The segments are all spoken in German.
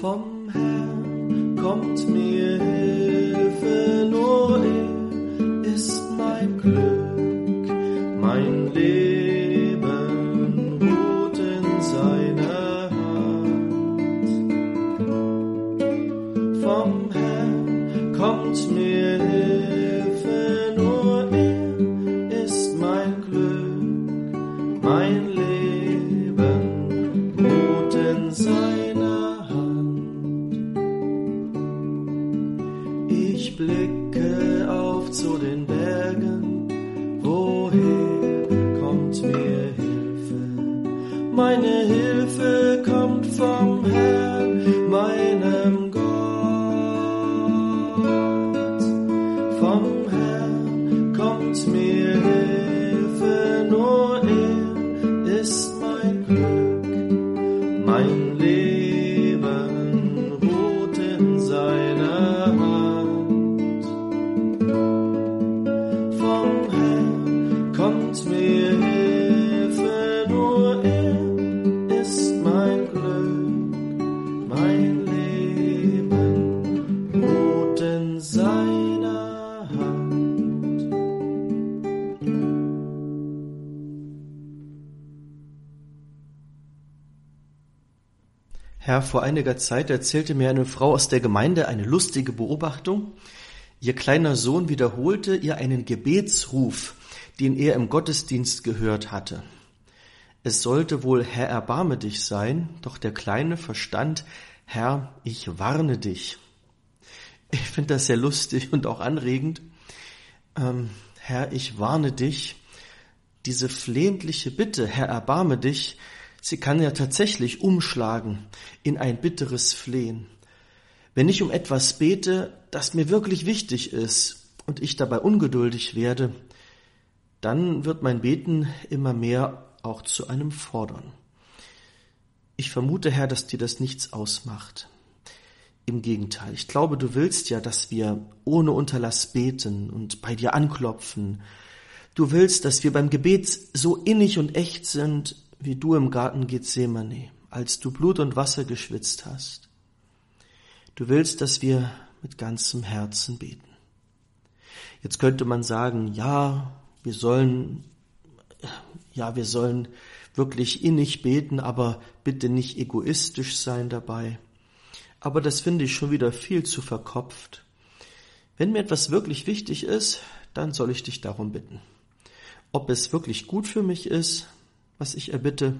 Vom Herrn kommt mir Hilfe, Meine Hilfe kommt vom Herrn, meinem Herr, vor einiger Zeit erzählte mir eine Frau aus der Gemeinde eine lustige Beobachtung. Ihr kleiner Sohn wiederholte ihr einen Gebetsruf, den er im Gottesdienst gehört hatte. Es sollte wohl Herr, erbarme dich sein, doch der Kleine verstand, Herr, ich warne dich. Ich finde das sehr lustig und auch anregend. Ähm, Herr, ich warne dich. Diese flehentliche Bitte, Herr, erbarme dich, sie kann ja tatsächlich umschlagen in ein bitteres Flehen. Wenn ich um etwas bete, das mir wirklich wichtig ist und ich dabei ungeduldig werde, dann wird mein Beten immer mehr auch zu einem Fordern. Ich vermute, Herr, dass dir das nichts ausmacht. Im Gegenteil, ich glaube, du willst ja, dass wir ohne Unterlass beten und bei dir anklopfen. Du willst, dass wir beim Gebet so innig und echt sind, wie du im Garten Gethsemane, als du Blut und Wasser geschwitzt hast. Du willst, dass wir mit ganzem Herzen beten. Jetzt könnte man sagen, ja, wir sollen, ja, wir sollen wirklich innig beten, aber bitte nicht egoistisch sein dabei. Aber das finde ich schon wieder viel zu verkopft. Wenn mir etwas wirklich wichtig ist, dann soll ich dich darum bitten. Ob es wirklich gut für mich ist, was ich erbitte,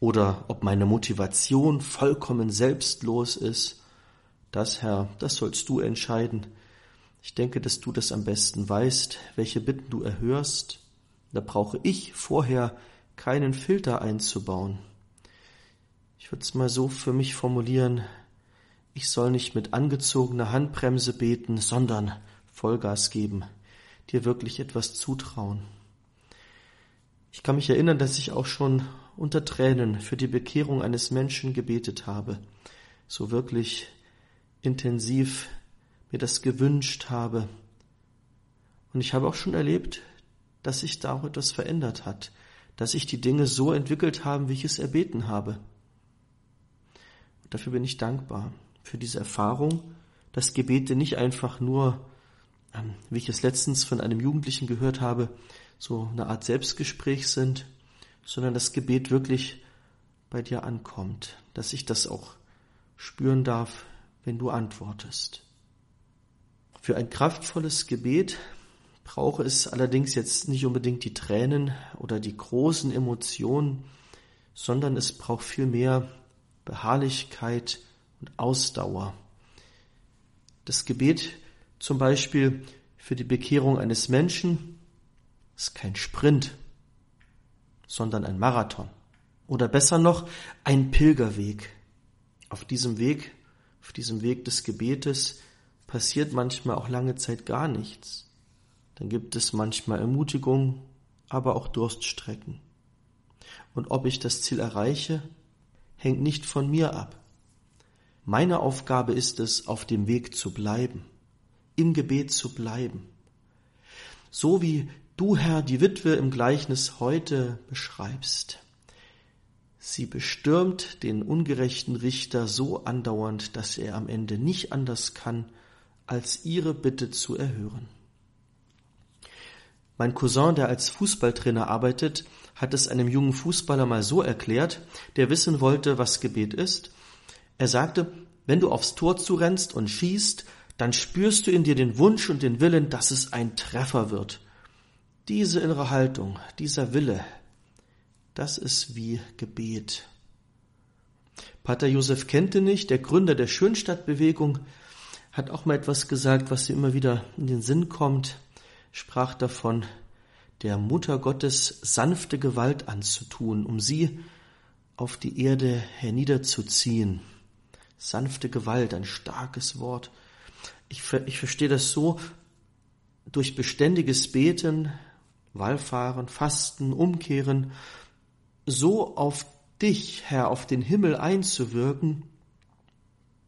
oder ob meine Motivation vollkommen selbstlos ist, das, Herr, das sollst du entscheiden. Ich denke, dass du das am besten weißt, welche Bitten du erhörst. Da brauche ich vorher keinen Filter einzubauen. Ich würde es mal so für mich formulieren, ich soll nicht mit angezogener Handbremse beten, sondern Vollgas geben, dir wirklich etwas zutrauen. Ich kann mich erinnern, dass ich auch schon unter Tränen für die Bekehrung eines Menschen gebetet habe, so wirklich intensiv mir das gewünscht habe. Und ich habe auch schon erlebt, dass sich da auch etwas verändert hat, dass sich die Dinge so entwickelt haben, wie ich es erbeten habe. Und dafür bin ich dankbar, für diese Erfahrung, dass Gebete nicht einfach nur, ähm, wie ich es letztens von einem Jugendlichen gehört habe, so eine Art Selbstgespräch sind, sondern das Gebet wirklich bei dir ankommt, dass ich das auch spüren darf, wenn du antwortest. Für ein kraftvolles Gebet brauche es allerdings jetzt nicht unbedingt die Tränen oder die großen Emotionen, sondern es braucht vielmehr Beharrlichkeit und Ausdauer. Das Gebet Zum Beispiel für die Bekehrung eines Menschen ist kein Sprint, sondern ein Marathon. Oder besser noch, ein Pilgerweg. Auf diesem Weg, auf diesem Weg des Gebetes passiert manchmal auch lange Zeit gar nichts. Dann gibt es manchmal Ermutigung, aber auch Durststrecken. Und ob ich das Ziel erreiche, hängt nicht von mir ab. Meine Aufgabe ist es, auf dem Weg zu bleiben, im Gebet zu bleiben. So wie du, Herr, die Witwe im Gleichnis heute beschreibst. Sie bestürmt den ungerechten Richter so andauernd, dass er am Ende nicht anders kann, als ihre Bitte zu erhören. Mein Cousin, der als Fußballtrainer arbeitet, hat es einem jungen Fußballer mal so erklärt, der wissen wollte, was Gebet ist. Er sagte, wenn du aufs Tor zurennst und schießt, dann spürst du in dir den Wunsch und den Willen, dass es ein Treffer wird. Diese innere Haltung, dieser Wille, das ist wie Gebet. Pater Josef Kentenich, der Gründer der Schönstadtbewegung, hat auch mal etwas gesagt, was ihm immer wieder in den Sinn kommt sprach davon, der Mutter Gottes sanfte Gewalt anzutun, um sie auf die Erde herniederzuziehen. Sanfte Gewalt, ein starkes Wort. Ich, ich verstehe das so, durch beständiges Beten, Wallfahren, Fasten, Umkehren, so auf dich, Herr, auf den Himmel einzuwirken,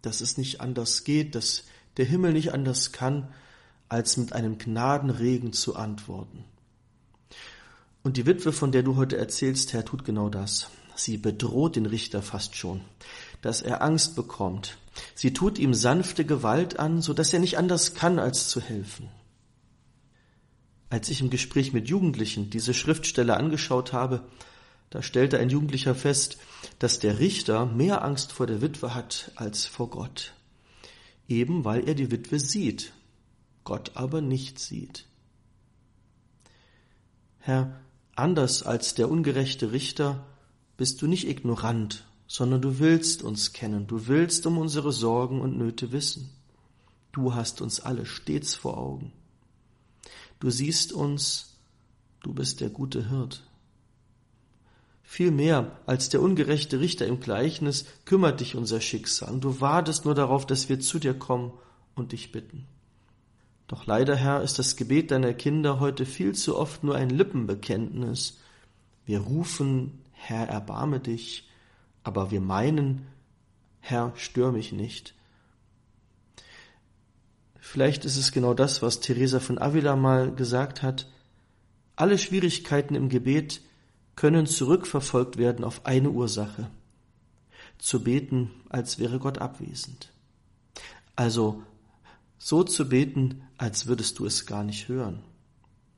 dass es nicht anders geht, dass der Himmel nicht anders kann, als mit einem Gnadenregen zu antworten. Und die Witwe, von der du heute erzählst, Herr, tut genau das. Sie bedroht den Richter fast schon, dass er Angst bekommt. Sie tut ihm sanfte Gewalt an, so dass er nicht anders kann, als zu helfen. Als ich im Gespräch mit Jugendlichen diese Schriftstelle angeschaut habe, da stellte ein Jugendlicher fest, dass der Richter mehr Angst vor der Witwe hat als vor Gott. Eben weil er die Witwe sieht Gott aber nicht sieht. Herr, anders als der ungerechte Richter bist du nicht ignorant, sondern du willst uns kennen, du willst um unsere Sorgen und Nöte wissen. Du hast uns alle stets vor Augen. Du siehst uns, du bist der gute Hirt. Viel mehr als der ungerechte Richter im Gleichnis kümmert dich unser Schicksal du wartest nur darauf, dass wir zu dir kommen und dich bitten. Doch leider, Herr, ist das Gebet deiner Kinder heute viel zu oft nur ein Lippenbekenntnis. Wir rufen, Herr, erbarme dich, aber wir meinen, Herr, stör mich nicht. Vielleicht ist es genau das, was Teresa von Avila mal gesagt hat. Alle Schwierigkeiten im Gebet können zurückverfolgt werden auf eine Ursache. Zu beten, als wäre Gott abwesend. Also so zu beten, als würdest du es gar nicht hören.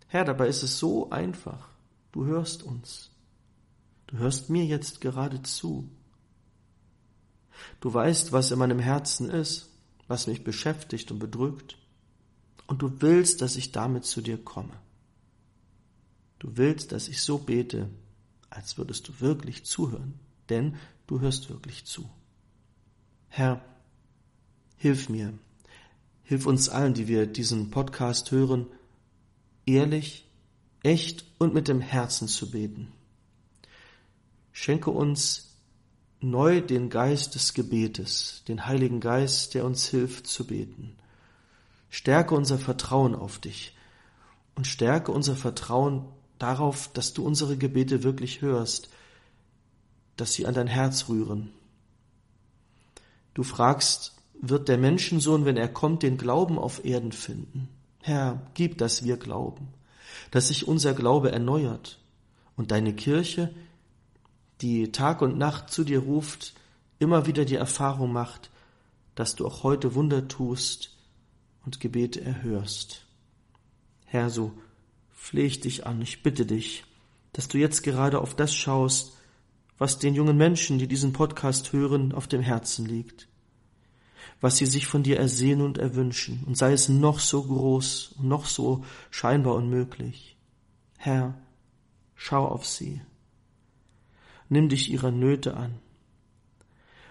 Herr, dabei ist es so einfach. Du hörst uns. Du hörst mir jetzt gerade zu. Du weißt, was in meinem Herzen ist, was mich beschäftigt und bedrückt. Und du willst, dass ich damit zu dir komme. Du willst, dass ich so bete, als würdest du wirklich zuhören, denn du hörst wirklich zu. Herr, hilf mir, Hilf uns allen, die wir diesen Podcast hören, ehrlich, echt und mit dem Herzen zu beten. Schenke uns neu den Geist des Gebetes, den Heiligen Geist, der uns hilft zu beten. Stärke unser Vertrauen auf dich und stärke unser Vertrauen darauf, dass du unsere Gebete wirklich hörst, dass sie an dein Herz rühren. Du fragst, wird der Menschensohn, wenn er kommt, den Glauben auf Erden finden. Herr, gib, dass wir glauben, dass sich unser Glaube erneuert und deine Kirche, die Tag und Nacht zu dir ruft, immer wieder die Erfahrung macht, dass du auch heute Wunder tust und Gebete erhörst. Herr, so flehe ich dich an, ich bitte dich, dass du jetzt gerade auf das schaust, was den jungen Menschen, die diesen Podcast hören, auf dem Herzen liegt was sie sich von dir ersehnen und erwünschen, und sei es noch so groß und noch so scheinbar unmöglich. Herr, schau auf sie, nimm dich ihrer Nöte an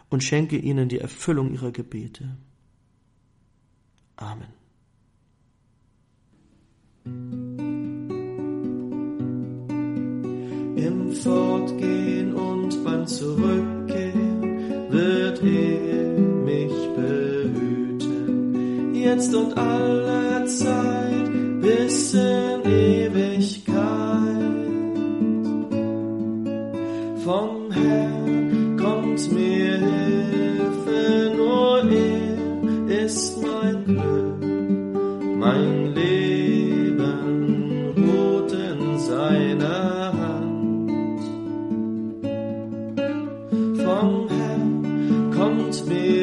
und schenke ihnen die Erfüllung ihrer Gebete. Amen. Im Fortgehen und beim Zurückkehren wird er mich behüten, jetzt und alle Zeit bis in Ewigkeit. Spirit.